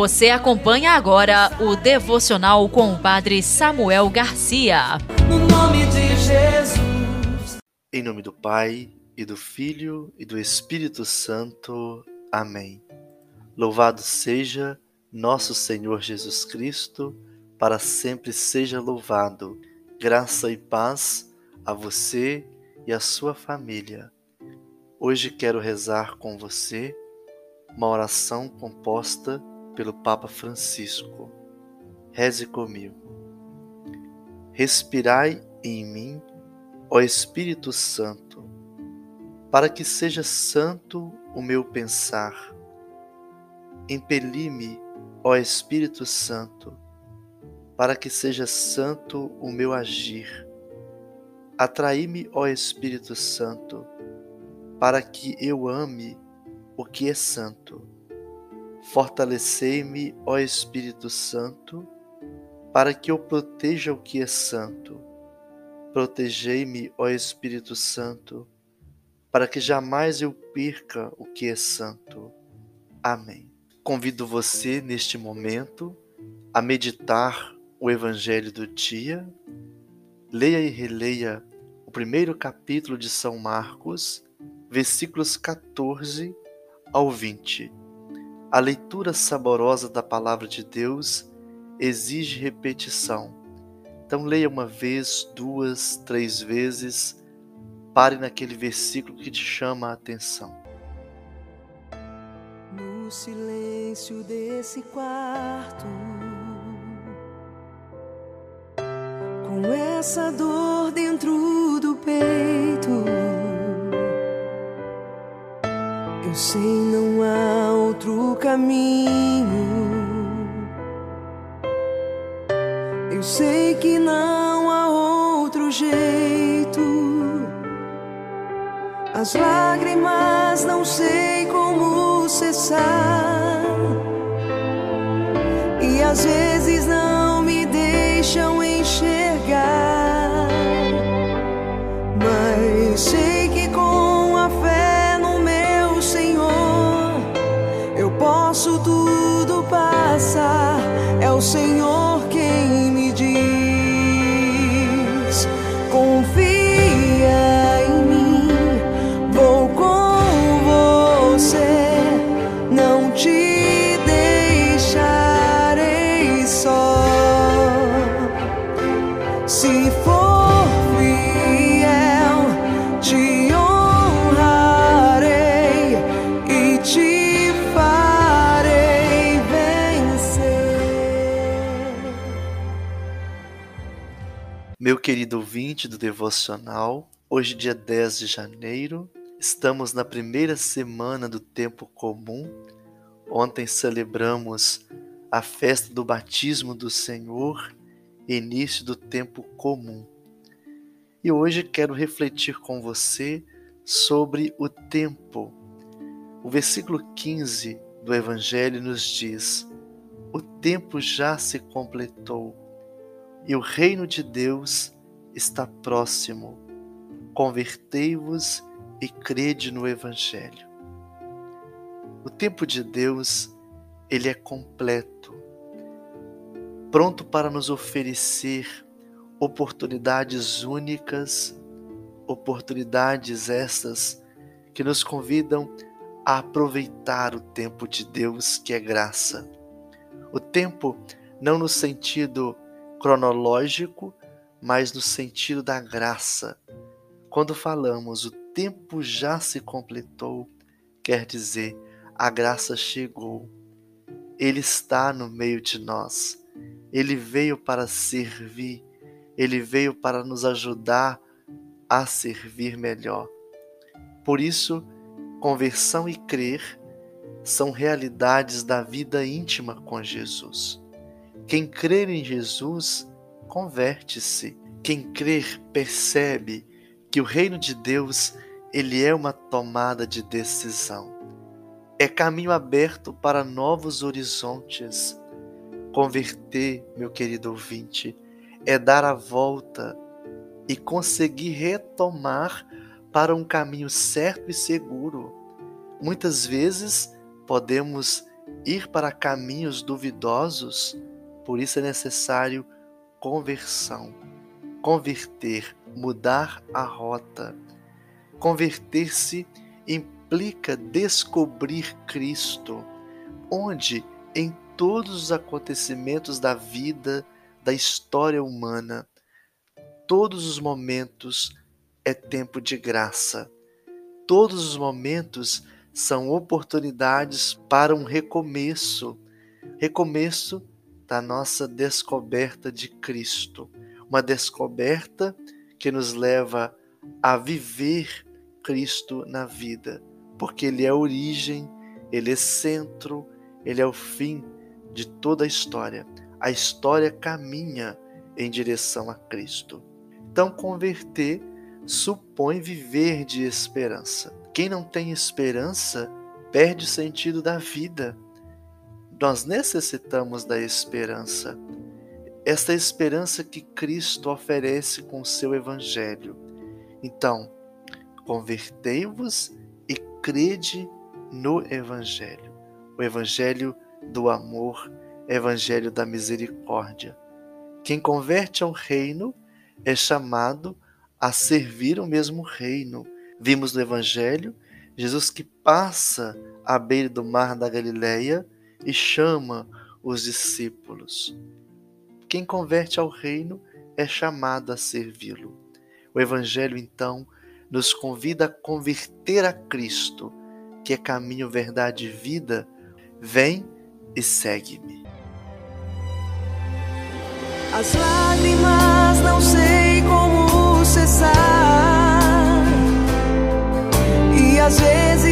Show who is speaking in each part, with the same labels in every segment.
Speaker 1: Você acompanha agora o devocional com o Padre Samuel Garcia.
Speaker 2: No nome de Jesus.
Speaker 3: Em nome do Pai, e do Filho, e do Espírito Santo. Amém. Louvado seja nosso Senhor Jesus Cristo, para sempre seja louvado. Graça e paz a você e a sua família. Hoje quero rezar com você uma oração composta pelo Papa Francisco. Reze comigo. Respirai em mim, ó Espírito Santo, para que seja santo o meu pensar. Impeli-me, ó Espírito Santo, para que seja santo o meu agir. Atraí-me, ó Espírito Santo, para que eu ame o que é santo Fortalecei-me, ó Espírito Santo, para que eu proteja o que é santo. Protegei-me, ó Espírito Santo, para que jamais eu perca o que é santo. Amém. Convido você neste momento a meditar o Evangelho do dia. Leia e releia o primeiro capítulo de São Marcos, versículos 14 ao 20 a leitura saborosa da palavra de Deus exige repetição. Então, leia uma vez, duas, três vezes. Pare naquele versículo que te chama a atenção.
Speaker 2: No silêncio desse quarto, com essa dor dentro do peito, eu sei não há outro caminho. Eu sei que não há outro jeito. As lágrimas não sei como cessar. E às vezes não me deixam enxergar. Mas sei confia
Speaker 3: Meu querido ouvinte do devocional, hoje, dia 10 de janeiro, estamos na primeira semana do tempo comum. Ontem celebramos a festa do batismo do Senhor, início do tempo comum. E hoje quero refletir com você sobre o tempo. O versículo 15 do Evangelho nos diz: O tempo já se completou e o reino de Deus está próximo. Convertei-vos e crede no Evangelho. O tempo de Deus, ele é completo, pronto para nos oferecer oportunidades únicas, oportunidades essas que nos convidam a aproveitar o tempo de Deus, que é graça. O tempo não no sentido cronológico, mas no sentido da graça. Quando falamos o tempo já se completou, quer dizer a graça chegou. Ele está no meio de nós. Ele veio para servir. Ele veio para nos ajudar a servir melhor. Por isso, conversão e crer são realidades da vida íntima com Jesus. Quem crer em Jesus converte-se. Quem crer percebe que o reino de Deus ele é uma tomada de decisão. É caminho aberto para novos horizontes. Converter, meu querido ouvinte, é dar a volta e conseguir retomar para um caminho certo e seguro. Muitas vezes podemos ir para caminhos duvidosos, por isso é necessário conversão. Converter, mudar a rota. Converter-se implica descobrir Cristo, onde em todos os acontecimentos da vida, da história humana, todos os momentos é tempo de graça. Todos os momentos são oportunidades para um recomeço recomeço da nossa descoberta de Cristo. Uma descoberta que nos leva a viver Cristo na vida, porque Ele é a origem, Ele é centro, Ele é o fim de toda a história. A história caminha em direção a Cristo. Então, converter supõe viver de esperança. Quem não tem esperança perde o sentido da vida. Nós necessitamos da esperança. Esta esperança que Cristo oferece com o seu Evangelho. Então, convertei-vos e crede no Evangelho. O Evangelho do amor, Evangelho da misericórdia. Quem converte ao reino é chamado a servir o mesmo reino. Vimos no Evangelho Jesus que passa à beira do mar da Galileia e chama os discípulos. Quem converte ao reino é chamado a servi-lo. O Evangelho, então, nos convida a converter a Cristo, que é caminho, verdade e vida. Vem e segue-me.
Speaker 2: As lágrimas não sei como cessar, e às vezes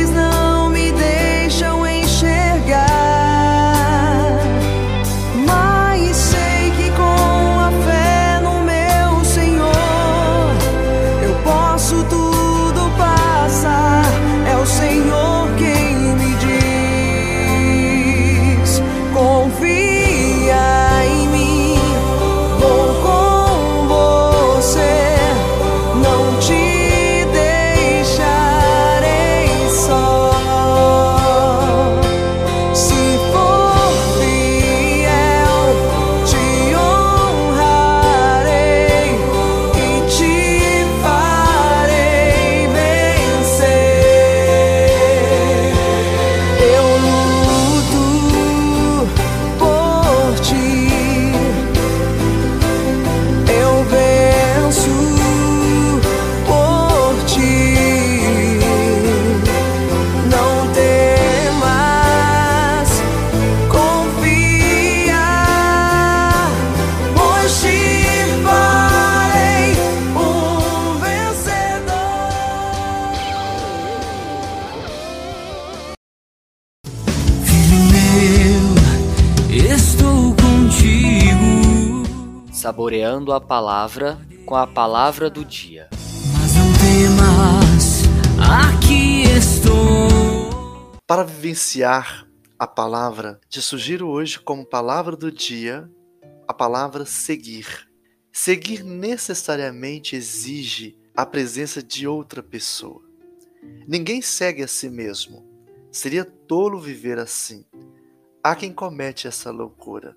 Speaker 4: saboreando a palavra com a palavra do dia.
Speaker 5: Mas não temas, aqui estou.
Speaker 3: Para vivenciar a palavra, te sugiro hoje como palavra do dia a palavra seguir. Seguir necessariamente exige a presença de outra pessoa. Ninguém segue a si mesmo. Seria tolo viver assim. Há quem comete essa loucura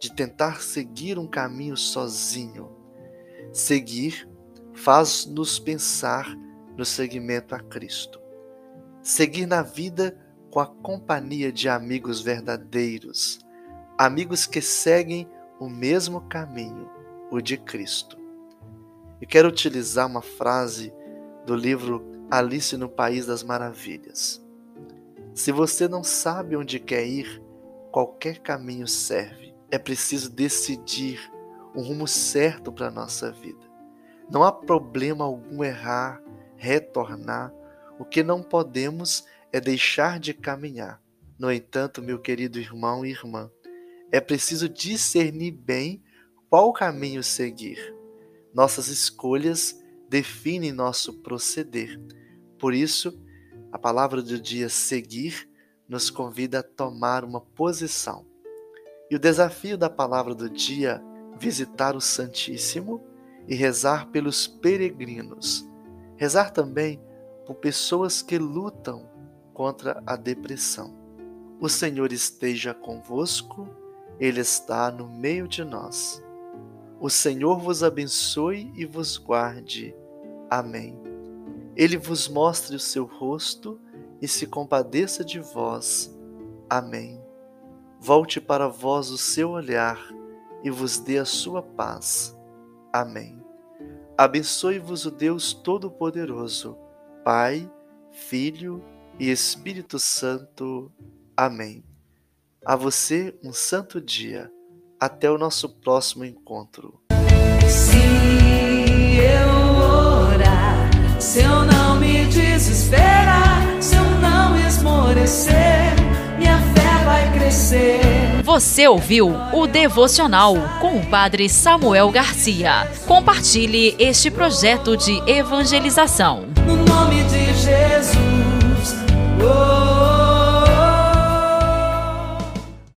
Speaker 3: de tentar seguir um caminho sozinho. Seguir faz-nos pensar no seguimento a Cristo. Seguir na vida com a companhia de amigos verdadeiros, amigos que seguem o mesmo caminho, o de Cristo. Eu quero utilizar uma frase do livro Alice no País das Maravilhas. Se você não sabe onde quer ir, qualquer caminho serve. É preciso decidir um rumo certo para a nossa vida. Não há problema algum errar, retornar. O que não podemos é deixar de caminhar. No entanto, meu querido irmão e irmã, é preciso discernir bem qual caminho seguir. Nossas escolhas definem nosso proceder. Por isso, a palavra do dia seguir nos convida a tomar uma posição. E o desafio da palavra do dia visitar o Santíssimo e rezar pelos peregrinos. Rezar também por pessoas que lutam contra a depressão. O Senhor esteja convosco, Ele está no meio de nós. O Senhor vos abençoe e vos guarde. Amém. Ele vos mostre o seu rosto e se compadeça de vós. Amém. Volte para vós o seu olhar e vos dê a sua paz. Amém. Abençoe-vos o Deus Todo-Poderoso, Pai, Filho e Espírito Santo. Amém. A você um santo dia. Até o nosso próximo encontro.
Speaker 2: Se eu orar, se eu
Speaker 1: Você ouviu o devocional com o Padre Samuel Garcia. Compartilhe este projeto de evangelização.
Speaker 2: No nome de Jesus.